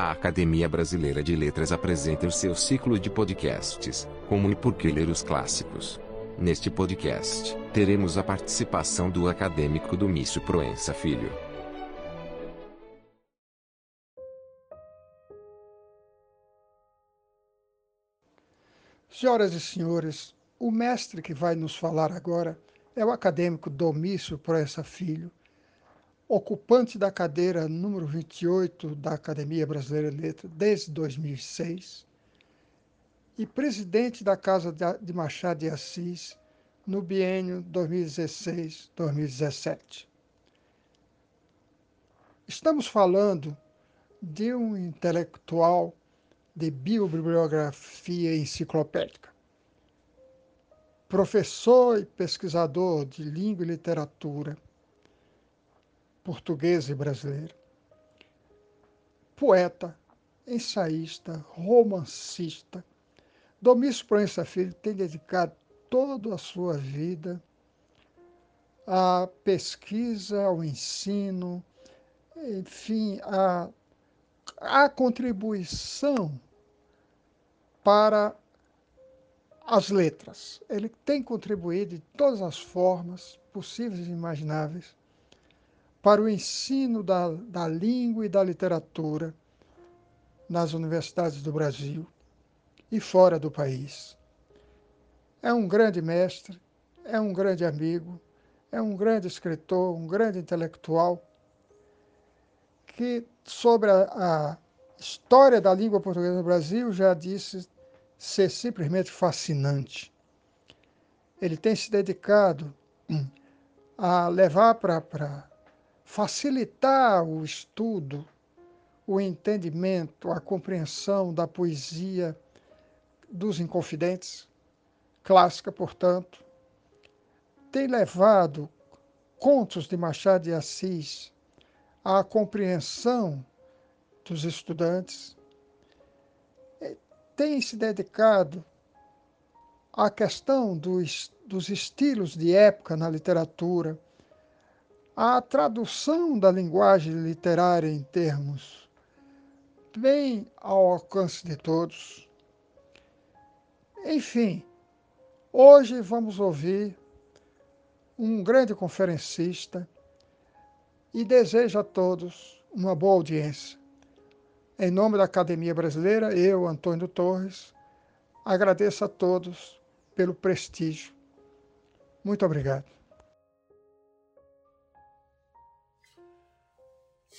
A Academia Brasileira de Letras apresenta o seu ciclo de podcasts, Como e Por que Ler os Clássicos. Neste podcast, teremos a participação do acadêmico Domício Proença Filho. Senhoras e senhores, o mestre que vai nos falar agora é o acadêmico Domício Proença Filho, ocupante da cadeira número 28 da Academia Brasileira de Letras desde 2006 e presidente da Casa de Machado de Assis no biênio 2016-2017. Estamos falando de um intelectual de biobibliografia enciclopédica, professor e pesquisador de língua e literatura, portuguesa e brasileira. Poeta, ensaísta, romancista, Domício Proença Filho tem dedicado toda a sua vida à pesquisa, ao ensino, enfim, à, à contribuição para as letras. Ele tem contribuído de todas as formas possíveis e imagináveis para o ensino da, da língua e da literatura nas universidades do Brasil e fora do país. É um grande mestre, é um grande amigo, é um grande escritor, um grande intelectual que, sobre a, a história da língua portuguesa no Brasil, já disse ser simplesmente fascinante. Ele tem se dedicado a levar para facilitar o estudo, o entendimento, a compreensão da poesia dos Inconfidentes, clássica, portanto, tem levado contos de Machado de Assis à compreensão dos estudantes, tem se dedicado à questão dos, dos estilos de época na literatura, a tradução da linguagem literária em termos bem ao alcance de todos. Enfim, hoje vamos ouvir um grande conferencista e desejo a todos uma boa audiência. Em nome da Academia Brasileira, eu, Antônio Torres, agradeço a todos pelo prestígio. Muito obrigado.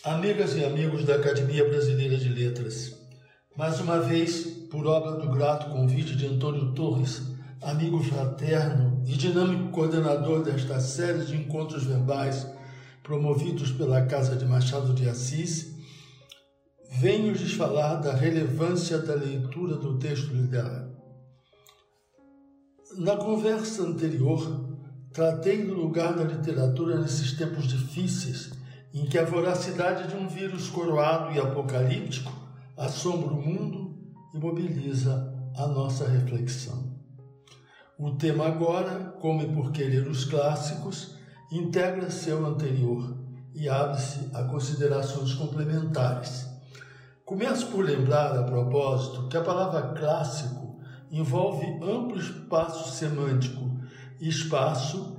Amigas e amigos da Academia Brasileira de Letras, mais uma vez, por obra do grato convite de Antônio Torres, amigo fraterno e dinâmico coordenador desta série de encontros verbais promovidos pela Casa de Machado de Assis, venho lhes falar da relevância da leitura do texto literário. Na conversa anterior, tratei do lugar da literatura nesses tempos difíceis em que a voracidade de um vírus coroado e apocalíptico assombra o mundo e mobiliza a nossa reflexão. O tema agora, como e por querer os clássicos, integra seu anterior e abre-se a considerações complementares. Começo por lembrar, a propósito, que a palavra clássico envolve amplo espaço semântico espaço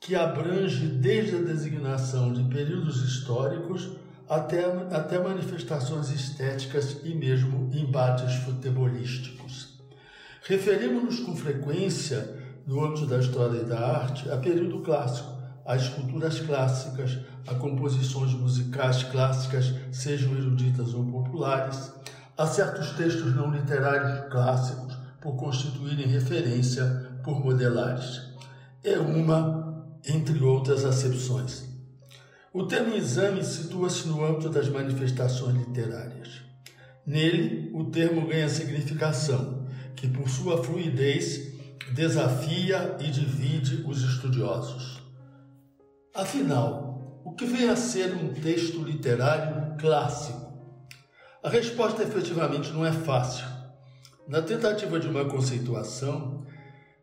que abrange desde a designação de períodos históricos até, até manifestações estéticas e mesmo embates futebolísticos. Referimos-nos com frequência, no âmbito da história e da arte, a período clássico, a esculturas clássicas, a composições musicais clássicas, sejam eruditas ou populares, a certos textos não literários clássicos, por constituírem referência por modelares. É uma entre outras acepções. O termo exame situa-se no âmbito das manifestações literárias. Nele, o termo ganha significação, que por sua fluidez desafia e divide os estudiosos. Afinal, o que vem a ser um texto literário clássico? A resposta efetivamente não é fácil. Na tentativa de uma conceituação,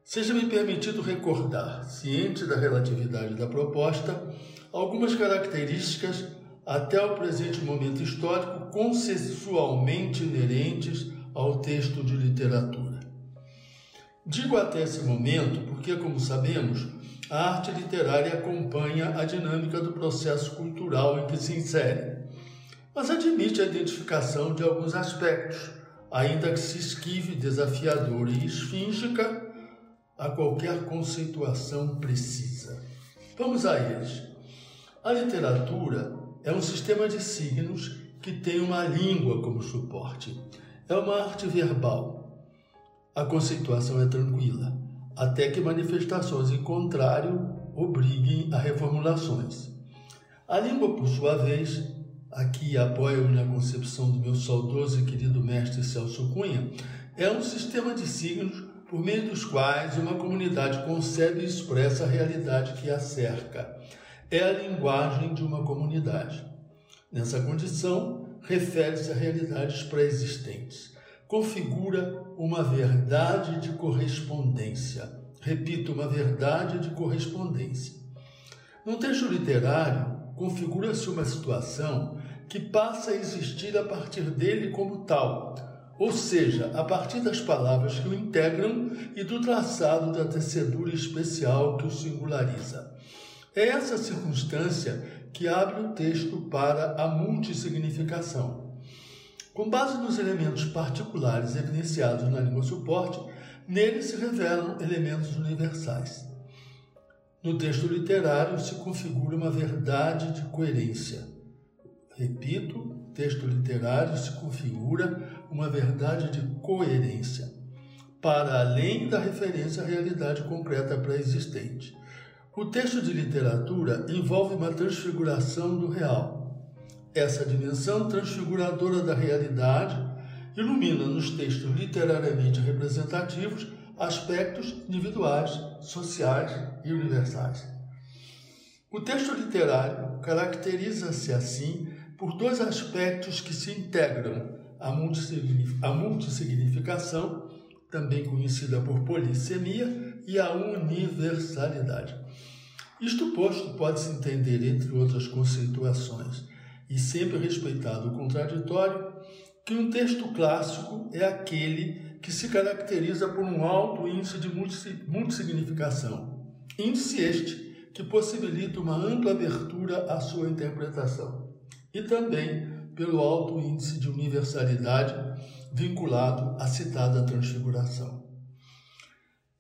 Seja-me permitido recordar, ciente da relatividade da proposta, algumas características até o presente momento histórico consensualmente inerentes ao texto de literatura. Digo até esse momento porque, como sabemos, a arte literária acompanha a dinâmica do processo cultural em que se insere, mas admite a identificação de alguns aspectos, ainda que se esquive desafiadora e esfíngica a qualquer conceituação precisa. Vamos a eles. A literatura é um sistema de signos que tem uma língua como suporte. É uma arte verbal. A conceituação é tranquila, até que manifestações em contrário obriguem a reformulações. A língua, por sua vez, aqui apoio na concepção do meu saudoso e querido mestre Celso Cunha, é um sistema de signos por meio dos quais uma comunidade concebe e expressa a realidade que a cerca. É a linguagem de uma comunidade. Nessa condição, refere-se a realidades pré-existentes. Configura uma verdade de correspondência. Repito, uma verdade de correspondência. No texto literário, configura-se uma situação que passa a existir a partir dele como tal, ou seja, a partir das palavras que o integram e do traçado da tecedura especial que o singulariza. É essa circunstância que abre o texto para a multissignificação. Com base nos elementos particulares evidenciados na língua suporte, nele se revelam elementos universais. No texto literário se configura uma verdade de coerência. Repito, texto literário se configura uma verdade de coerência, para além da referência à realidade concreta pré-existente. O texto de literatura envolve uma transfiguração do real. Essa dimensão transfiguradora da realidade ilumina nos textos literariamente representativos aspectos individuais, sociais e universais. O texto literário caracteriza-se assim por dois aspectos que se integram a multissignificação, também conhecida por polissemia, e a universalidade. Isto posto, pode-se entender, entre outras conceituações, e sempre respeitado o contraditório, que um texto clássico é aquele que se caracteriza por um alto índice de multissignificação. Índice este que possibilita uma ampla abertura à sua interpretação. E também pelo alto índice de universalidade vinculado à citada transfiguração.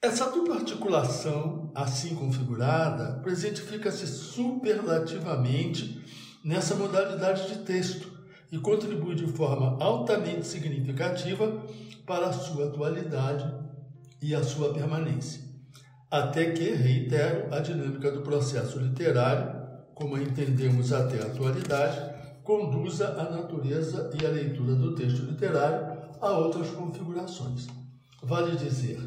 Essa dupla articulação, assim configurada, presentifica-se superlativamente nessa modalidade de texto e contribui de forma altamente significativa para a sua atualidade e a sua permanência. Até que, reitero, a dinâmica do processo literário, como a entendemos até a atualidade, conduza a natureza e a leitura do texto literário a outras configurações. Vale dizer,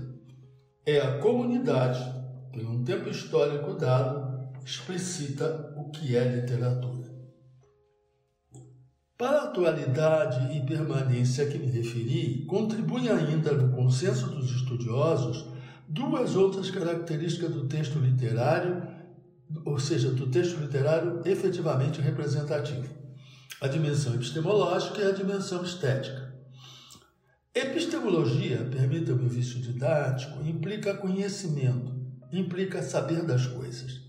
é a comunidade que, num tempo histórico dado, explicita o que é literatura. Para a atualidade e permanência a que me referi, contribuem ainda no consenso dos estudiosos duas outras características do texto literário, ou seja, do texto literário efetivamente representativo a dimensão epistemológica e a dimensão estética. Epistemologia, permita-me o vício didático, implica conhecimento, implica saber das coisas.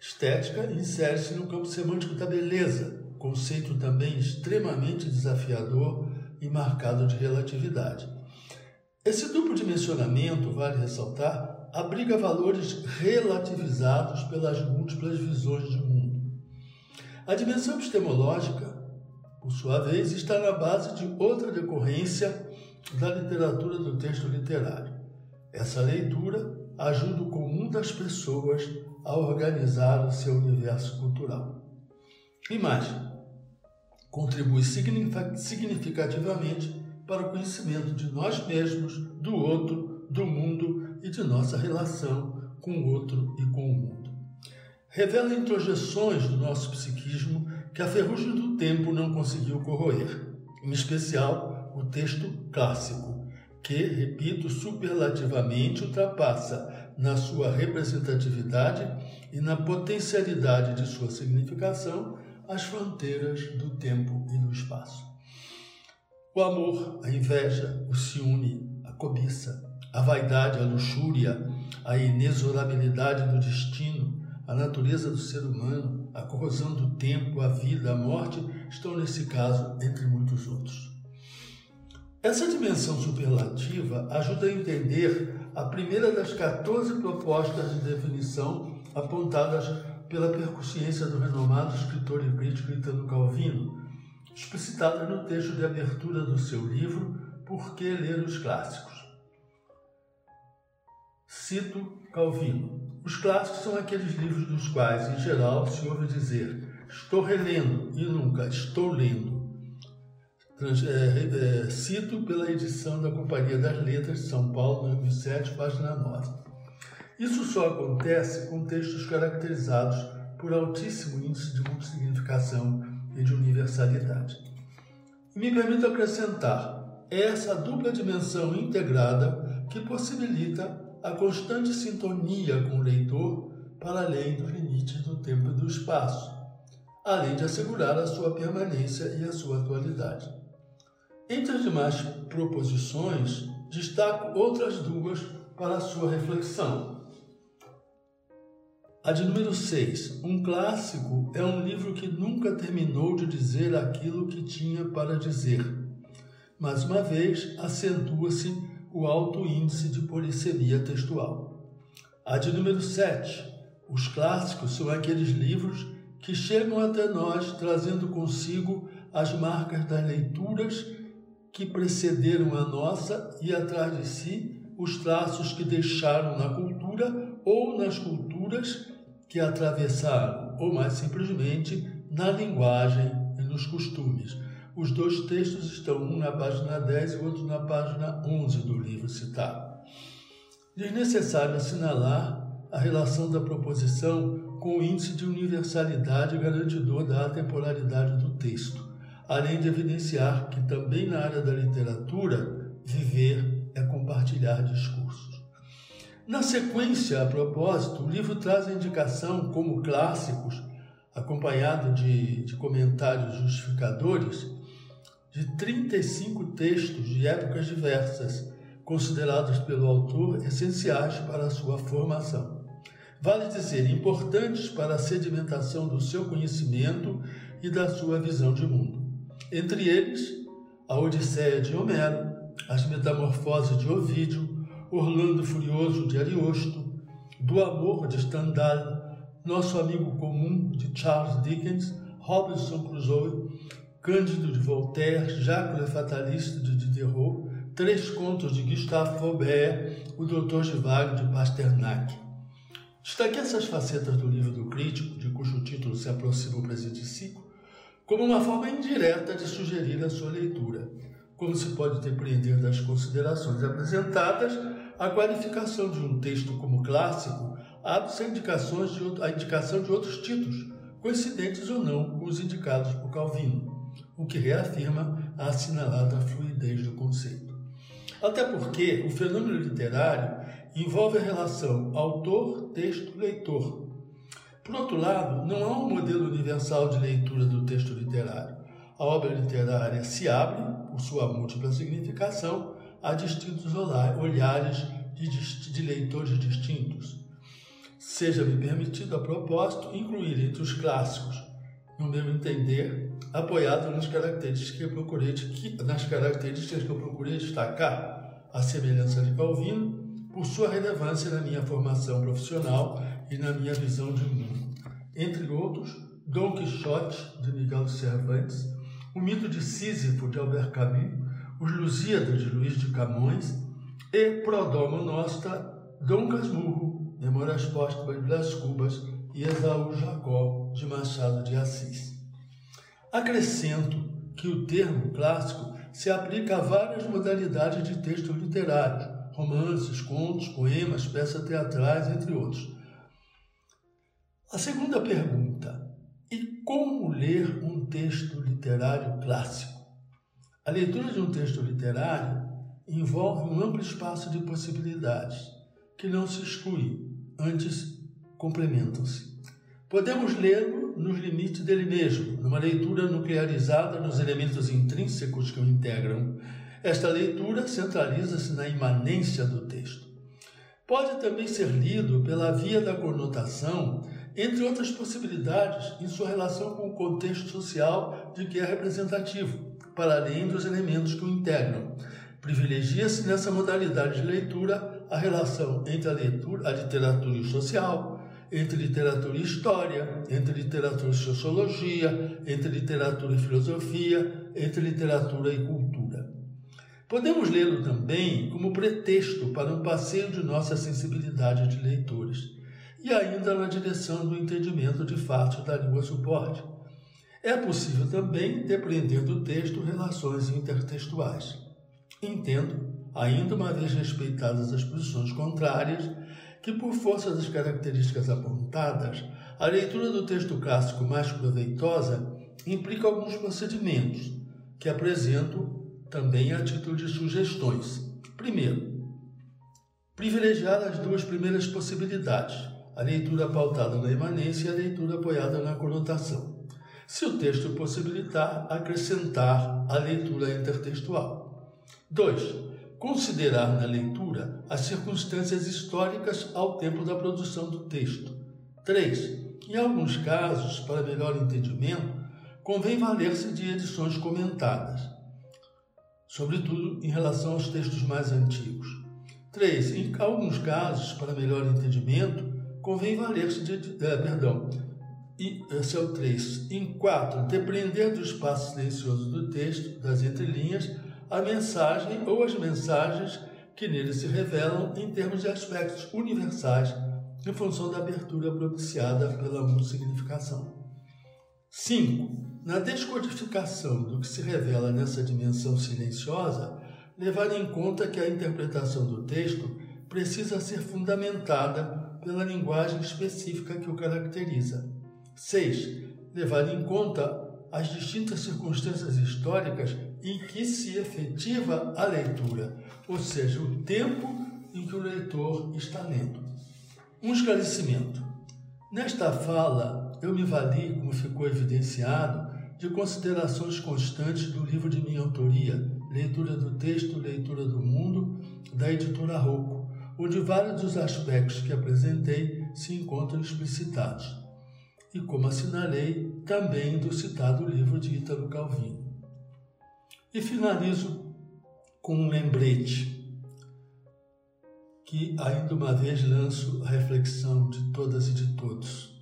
Estética insere-se no campo semântico da beleza, conceito também extremamente desafiador e marcado de relatividade. Esse duplo dimensionamento, vale ressaltar, abriga valores relativizados pelas múltiplas visões de mundo. A dimensão epistemológica por sua vez, está na base de outra decorrência da literatura do texto literário. Essa leitura ajuda o comum das pessoas a organizar o seu universo cultural. Imagem contribui significativamente para o conhecimento de nós mesmos, do outro, do mundo e de nossa relação com o outro e com o mundo. Revela introjeções do nosso psiquismo que a ferrugem do tempo não conseguiu corroer, em especial o texto clássico, que, repito, superlativamente ultrapassa na sua representatividade e na potencialidade de sua significação as fronteiras do tempo e do espaço. O amor, a inveja, o ciúme, a cobiça, a vaidade, a luxúria, a inexorabilidade do destino, a natureza do ser humano, a corrosão do tempo, a vida, a morte, estão nesse caso entre muitos outros. Essa dimensão superlativa ajuda a entender a primeira das 14 propostas de definição apontadas pela percussiência do renomado escritor e crítico Italo Calvino, explicitada no texto de abertura do seu livro Por que Ler os Clássicos. Cito Calvino. Os clássicos são aqueles livros dos quais, em geral, se ouve dizer estou relendo e nunca estou lendo. É, é, cito pela edição da Companhia das Letras de São Paulo, 2007, página 9. Isso só acontece com textos caracterizados por altíssimo índice de multisignificação e de universalidade. Me permito acrescentar, é essa dupla dimensão integrada que possibilita a constante sintonia com o leitor para além dos limites do tempo e do espaço, além de assegurar a sua permanência e a sua atualidade. Entre as demais proposições, destaco outras duas para a sua reflexão. A de número 6. Um clássico é um livro que nunca terminou de dizer aquilo que tinha para dizer. Mais uma vez, acentua-se o alto índice de polissemia textual. A de número 7. Os clássicos são aqueles livros que chegam até nós trazendo consigo as marcas das leituras que precederam a nossa e atrás de si os traços que deixaram na cultura ou nas culturas que atravessaram, ou mais simplesmente na linguagem e nos costumes. Os dois textos estão um na página 10 e outro na página 11 do livro citado. Desnecessário assinalar a relação da proposição com o índice de universalidade garantidor da atemporalidade do texto, além de evidenciar que também na área da literatura, viver é compartilhar discursos. Na sequência, a propósito, o livro traz a indicação como clássicos, acompanhado de, de comentários justificadores, de 35 textos de épocas diversas, considerados pelo autor essenciais para a sua formação. Vale dizer, importantes para a sedimentação do seu conhecimento e da sua visão de mundo. Entre eles, a Odisseia de Homero, as Metamorfoses de Ovídio, Orlando Furioso de Ariosto, Do Amor de Stendhal, Nosso Amigo Comum de Charles Dickens, Robinson Crusoe, Cândido de Voltaire, Jacques Le Fataliste de Diderot, Três Contos de Gustave Flaubert, O Doutor Givago de Pasternak. Destaquei essas facetas do livro do crítico, de cujo título se aproxima o presente ciclo, como uma forma indireta de sugerir a sua leitura, como se pode depreender das considerações apresentadas a qualificação de um texto como clássico abre-se a, a indicação de outros títulos, coincidentes ou não com os indicados por Calvino, o que reafirma a assinalada fluidez do conceito. Até porque o fenômeno literário envolve a relação autor-texto-leitor. Por outro lado, não há um modelo universal de leitura do texto literário. A obra literária se abre, por sua múltipla significação, a distintos olhares de, leitores distintos. Seja-me permitido, a propósito, incluir entre os clássicos, no meu entender, apoiado nas características que eu procurei, nas características que eu procurei destacar, a semelhança de Calvino, por sua relevância na minha formação profissional e na minha visão de mundo. Entre outros, Dom Quixote, de Miguel Cervantes, o mito de Sísifo, de Albert Camus, os Lusíadas de Luís de Camões e Prodomo Nostra, Dom Casmurro, Memórias Póstumas de Blas Cubas e Esaú Jacó de Machado de Assis. Acrescento que o termo clássico se aplica a várias modalidades de textos literários, romances, contos, poemas, peças teatrais, entre outros. A segunda pergunta: e como ler um texto literário clássico? A leitura de um texto literário envolve um amplo espaço de possibilidades, que não se excluem, antes complementam-se. Podemos lê-lo nos limites dele mesmo, numa leitura nuclearizada nos elementos intrínsecos que o integram. Esta leitura centraliza-se na imanência do texto. Pode também ser lido pela via da conotação, entre outras possibilidades, em sua relação com o contexto social de que é representativo, para além dos elementos que o integram. Privilegia-se nessa modalidade de leitura a relação entre a, leitura, a literatura e o social, entre literatura e história, entre literatura e sociologia, entre literatura e filosofia, entre literatura e cultura. Podemos lê-lo também como pretexto para um passeio de nossa sensibilidade de leitores, e ainda na direção do entendimento de fatos da língua suporte. É possível também depreender do texto relações intertextuais. Entendo, ainda uma vez respeitadas as posições contrárias, que, por força das características apontadas, a leitura do texto clássico mais proveitosa implica alguns procedimentos, que apresento também a título de sugestões. Primeiro, privilegiar as duas primeiras possibilidades, a leitura pautada na imanência e a leitura apoiada na conotação. Se o texto possibilitar, acrescentar a leitura intertextual. 2 considerar na leitura as circunstâncias históricas ao tempo da produção do texto. 3. Em alguns casos, para melhor entendimento, convém valer-se de edições comentadas, sobretudo em relação aos textos mais antigos. 3. Em alguns casos, para melhor entendimento, convém valer-se de. Eh, perdão. E, esse é o 3. Em 4. Depender do espaço silencioso do texto, das entrelinhas, a mensagem ou as mensagens que nele se revelam em termos de aspectos universais, em função da abertura propiciada pela significação. 5. Na descodificação do que se revela nessa dimensão silenciosa, levar em conta que a interpretação do texto precisa ser fundamentada pela linguagem específica que o caracteriza. 6. Levar em conta as distintas circunstâncias históricas em que se efetiva a leitura, ou seja, o tempo em que o leitor está lendo. Um esclarecimento. Nesta fala, eu me vali, como ficou evidenciado, de considerações constantes do livro de minha autoria, Leitura do Texto, Leitura do Mundo, da editora Rocco, onde vários dos aspectos que apresentei se encontram explicitados e, como assinalei, também do citado livro de Ítalo Calvino. E finalizo com um lembrete que ainda uma vez lanço a reflexão de todas e de todos.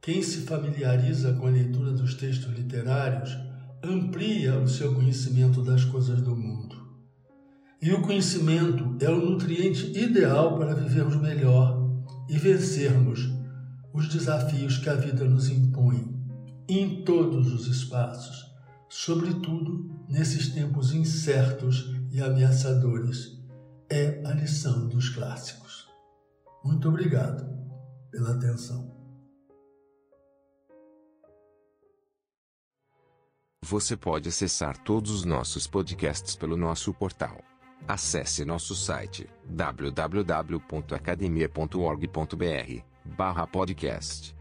Quem se familiariza com a leitura dos textos literários amplia o seu conhecimento das coisas do mundo. E o conhecimento é o nutriente ideal para vivermos melhor e vencermos os desafios que a vida nos impõe em todos os espaços, sobretudo nesses tempos incertos e ameaçadores. É a lição dos clássicos. Muito obrigado pela atenção. Você pode acessar todos os nossos podcasts pelo nosso portal. Acesse nosso site www.academia.org.br barra podcast.